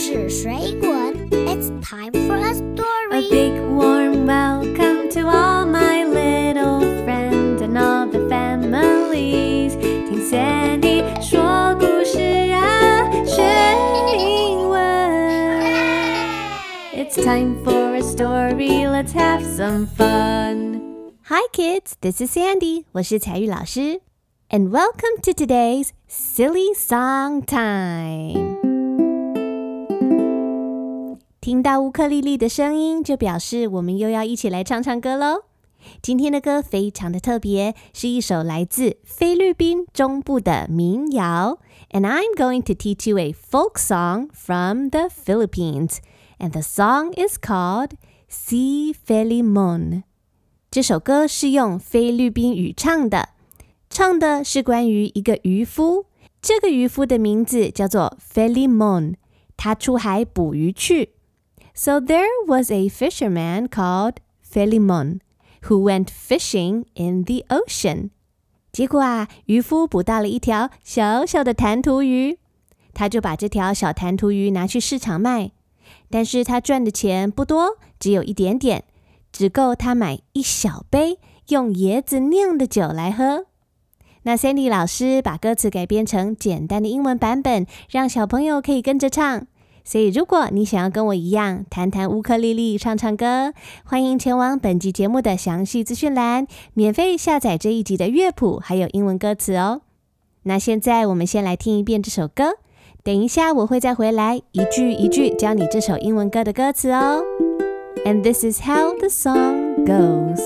事水滚，It's time for a A story. big warm welcome to all my little friends and all the families。听 Sandy 说故事啊，学英文。It's time for a story. Let's have some fun. Hi, kids. This is Sandy. 我是彩玉老师，and welcome to today's silly song time. 听到乌克丽丽的声音，就表示我们又要一起来唱唱歌喽。今天的歌非常的特别，是一首来自菲律宾中部的民谣。And I'm going to teach you a folk song from the Philippines. And the song is called Si Felimon. 这首歌是用菲律宾语唱的，唱的是关于一个渔夫。这个渔夫的名字叫做 Felimon，他出海捕鱼去。So there was a fisherman called Felimon who went fishing in the ocean. 结果啊，渔夫捕到了一条小小的弹涂鱼，他就把这条小弹涂鱼拿去市场卖。但是他赚的钱不多，只有一点点，只够他买一小杯用椰子酿的酒来喝。那 Sandy 老师把歌词改编成简单的英文版本，让小朋友可以跟着唱。所以，如果你想要跟我一样弹弹乌克丽丽、唱唱歌，欢迎前往本集节目的详细资讯栏，免费下载这一集的乐谱还有英文歌词哦。那现在我们先来听一遍这首歌，等一下我会再回来一句一句教你这首英文歌的歌词哦。And this is how the song goes.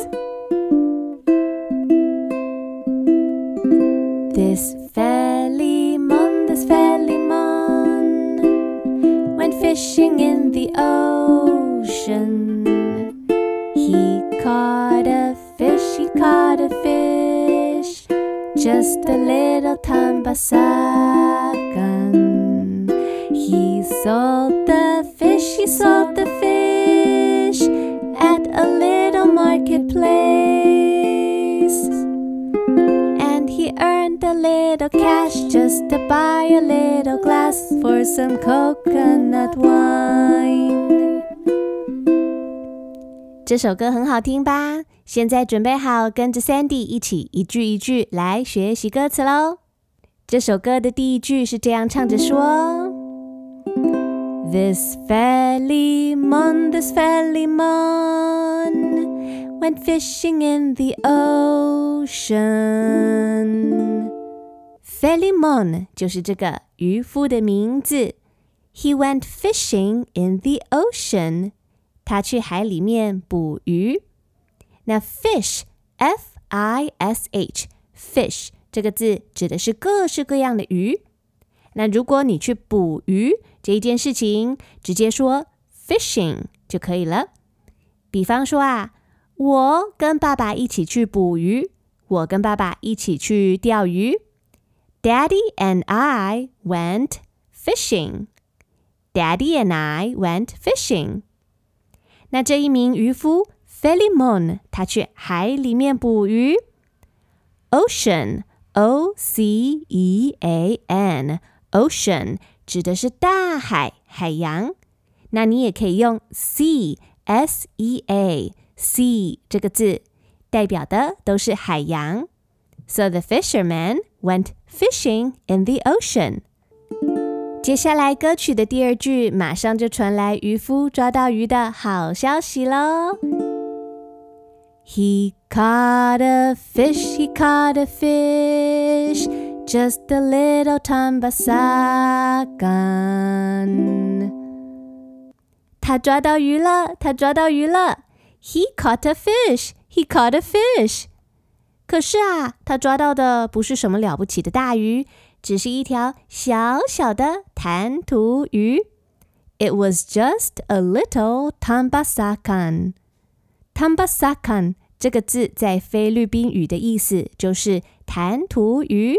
This Felimon, this valley mon fishing in the ocean. He caught a fish, he caught a fish, just a little tambasakan. He sold the fish, he sold the cash just to buy a little glass for some coconut wine。这首歌很好听吧？现在准备好跟着 Sandy 一起一句一句来学习歌词喽。这首歌的第一句是这样唱着说：This Felimon, this Felimon went fishing in the ocean. Felimon 就是这个渔夫的名字。He went fishing in the ocean. 他去海里面捕鱼。那 fish，f i s h，fish 这个字指的是各式各样的鱼。那如果你去捕鱼这一件事情，直接说 fishing 就可以了。比方说啊，我跟爸爸一起去捕鱼，我跟爸爸一起去钓鱼。Daddy and I went fishing. Daddy and I went fishing. 那这一名渔夫 Felimon，他去海里面捕鱼。Ocean, O-C-E-A-N, ocean 指的是大海、海洋。那你也可以用 sea, S-E-A, sea 这个字，代表的都是海洋。So the fisherman went fishing in the ocean. 接下来歌曲的第二句，马上就传来渔夫抓到鱼的好消息喽。He caught a fish, he caught a fish, just a little tambasakan. 他抓到鱼了，他抓到鱼了。He caught a fish, he caught a fish. 可是啊，他抓到的不是什么了不起的大鱼，只是一条小小的弹涂鱼。It was just a little tambasakan. Tambasakan 这个字在菲律宾语的意思就是弹涂鱼。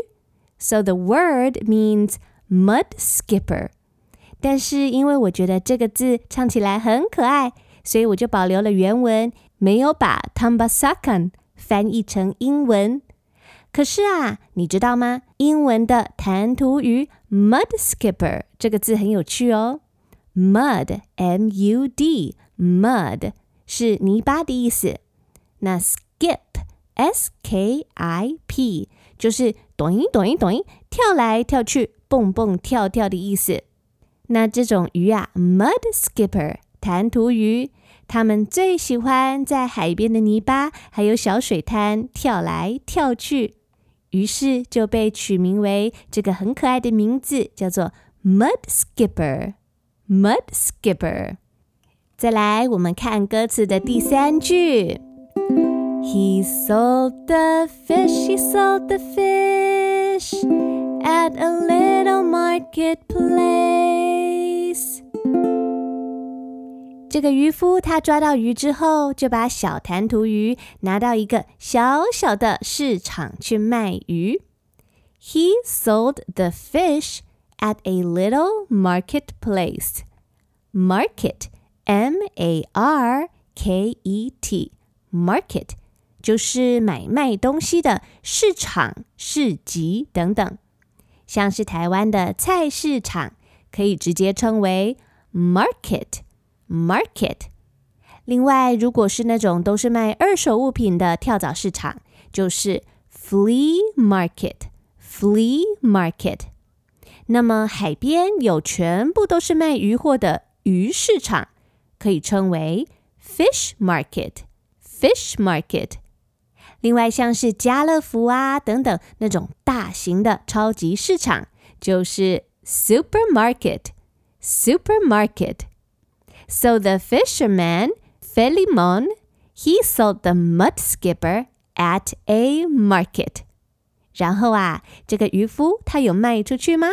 So the word means mud skipper. 但是因为我觉得这个字唱起来很可爱，所以我就保留了原文，没有把 tambasakan 翻译成英文。可是啊，你知道吗？英文的弹涂鱼 mud skipper 这个字很有趣哦。mud，m u d，mud 是泥巴的意思。那 skip，s k i p 就是抖音抖音抖音，跳来跳去，蹦蹦跳跳的意思。那这种鱼啊，mud skipper，弹涂鱼，它们最喜欢在海边的泥巴还有小水滩跳来跳去，于是就被取名为这个很可爱的名字，叫做 mud skipper。mud skipper。再来，我们看歌词的第三句。He sold the fish, he sold the fish at a little marketplace. 这个渔夫他抓到鱼之后，就把小弹涂鱼拿到一个小小的市场去卖鱼。He sold the fish at a little marketplace. Market, M A R K E T, market 就是买卖东西的市场、市集等等。像是台湾的菜市场，可以直接称为 market, market。另外，如果是那种都是卖二手物品的跳蚤市场，就是 flea market, flea market。那么海边有全部都是卖鱼货的鱼市场，可以称为 fish market，fish market。另外像是家乐福啊等等那种大型的超级市场，就是 supermarket，supermarket。So the fisherman Philemon he sold the mud skipper at a market。然后啊，这个渔夫他有卖出去吗？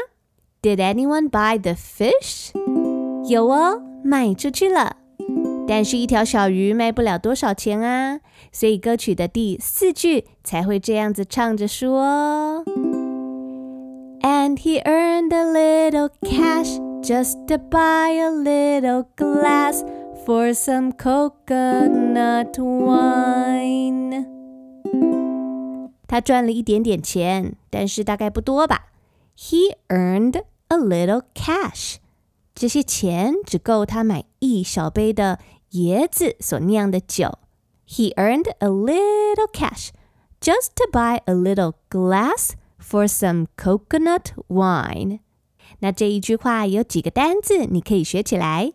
Did anyone buy the fish？有哦，卖出去了。但是，一条小鱼卖不了多少钱啊，所以歌曲的第四句才会这样子唱着说 ：And he earned a little cash just to buy a little glass for some coconut wine。他赚了一点点钱，但是大概不多吧。He earned a little cash，这些钱只够他买一小杯的椰子所酿的酒。He earned a little cash just to buy a little glass for some coconut wine。那这一句话有几个单字你可以学起来。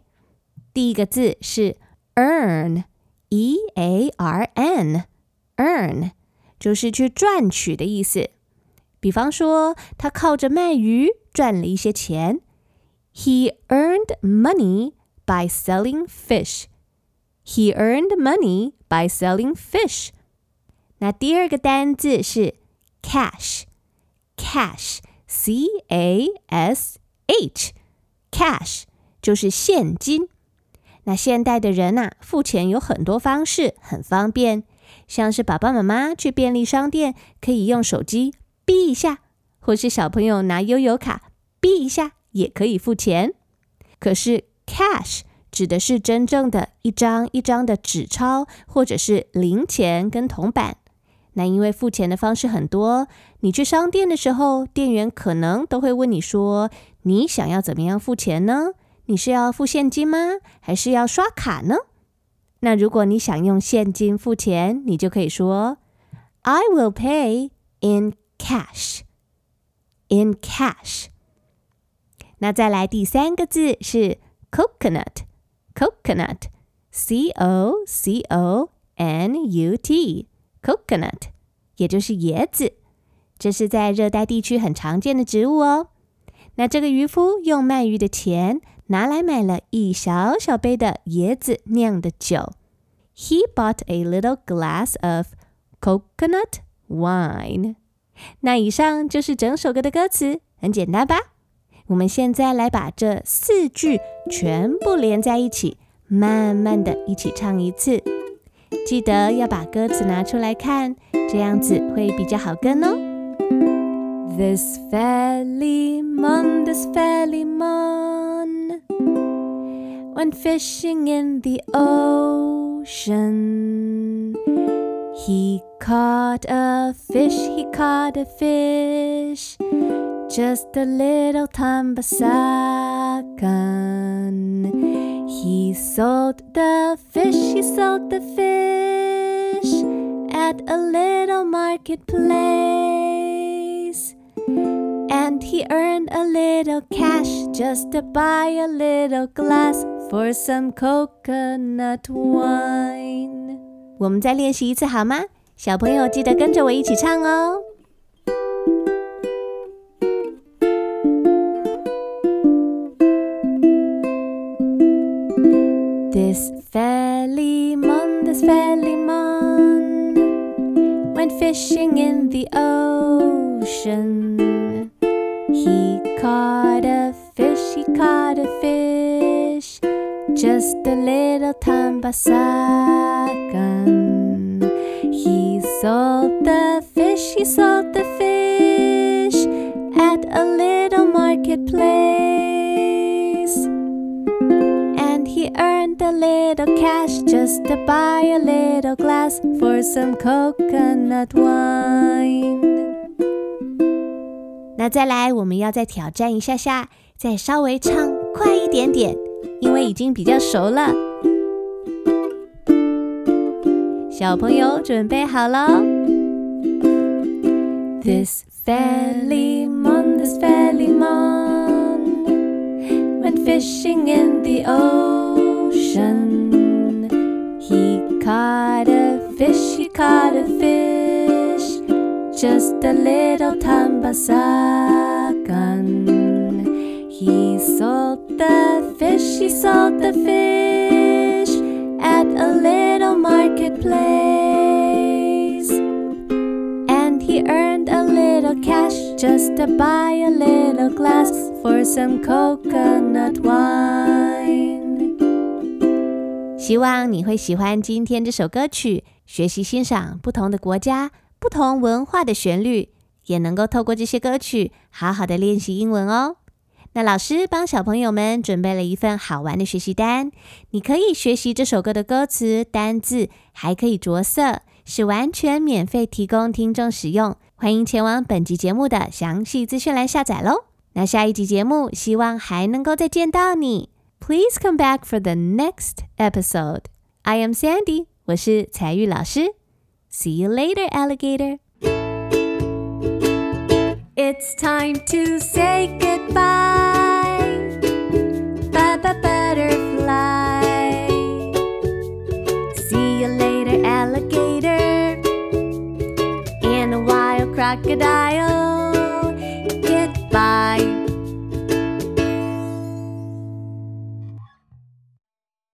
第一个字是 earn，e a r n，earn 就是去赚取的意思。比方说，他靠着卖鱼赚了一些钱。He earned money by selling fish. He earned money by selling fish. 那第二个单字是 Cash, C A S H, Cash 就是现金。那现代的人呐，付钱有很多方式，很方便。像是爸爸妈妈去便利商店，可以用手机。B 一下，或是小朋友拿悠游卡 B 一下也可以付钱。可是 cash 指的是真正的一张一张的纸钞，或者是零钱跟铜板。那因为付钱的方式很多，你去商店的时候，店员可能都会问你说：“你想要怎么样付钱呢？你是要付现金吗？还是要刷卡呢？”那如果你想用现金付钱，你就可以说：“I will pay in。” cash in cash。那再来第三个字是 coconut，coconut，c o c o n u t，coconut，也就是椰子。这是在热带地区很常见的植物哦。那这个渔夫用卖鱼的钱拿来买了一小小杯的椰子酿的酒。He bought a little glass of coconut wine. 那以上就是整首歌的歌词，很简单吧？我们现在来把这四句全部连在一起，慢慢的一起唱一次。记得要把歌词拿出来看，这样子会比较好跟哦。This moon, this moon, when fishing in the ocean. He caught a fish, he caught a fish, just a little tambasakan. He sold the fish, he sold the fish at a little marketplace And he earned a little cash just to buy a little glass for some coconut wine. 我们再练习一次好吗？小朋友记得跟着我一起唱哦。This Philemon, this Philemon went fishing in the ocean. He caught a fish, he caught a fish, just a little tambasakan. He sold the fish, he sold the fish at a little marketplace. And he earned a little cash just to buy a little glass for some coconut wine. 那再来，我们要再挑战一下下，再稍微唱快一点点，因为已经比较熟了。小朋友准备好了？This Philemon, this Philemon went fishing in the ocean. He caught a fish, he caught a fish, just a little tambasakan. He sold the fish, he sold the fish at a little marketplace. And he earned a little cash just to buy a little glass for some coconut wine. 希望你会喜欢今天这首歌曲，学习欣赏不同的国家、 不同文化的旋律，也能够透过这些歌曲好好的练习英文哦。那老师帮小朋友们准备了一份好玩的学习单，你可以学习这首歌的歌词、单字，还可以着色，是完全免费提供听众使用。欢迎前往本集节目的详细资讯栏下载喽。那下一集节目，希望还能够再见到你。Please come back for the next episode. I am Sandy，我是彩玉老师。See you later, alligator. It's time to say goodbye. Bye bye, butterfly. See you later, alligator. And a wild crocodile.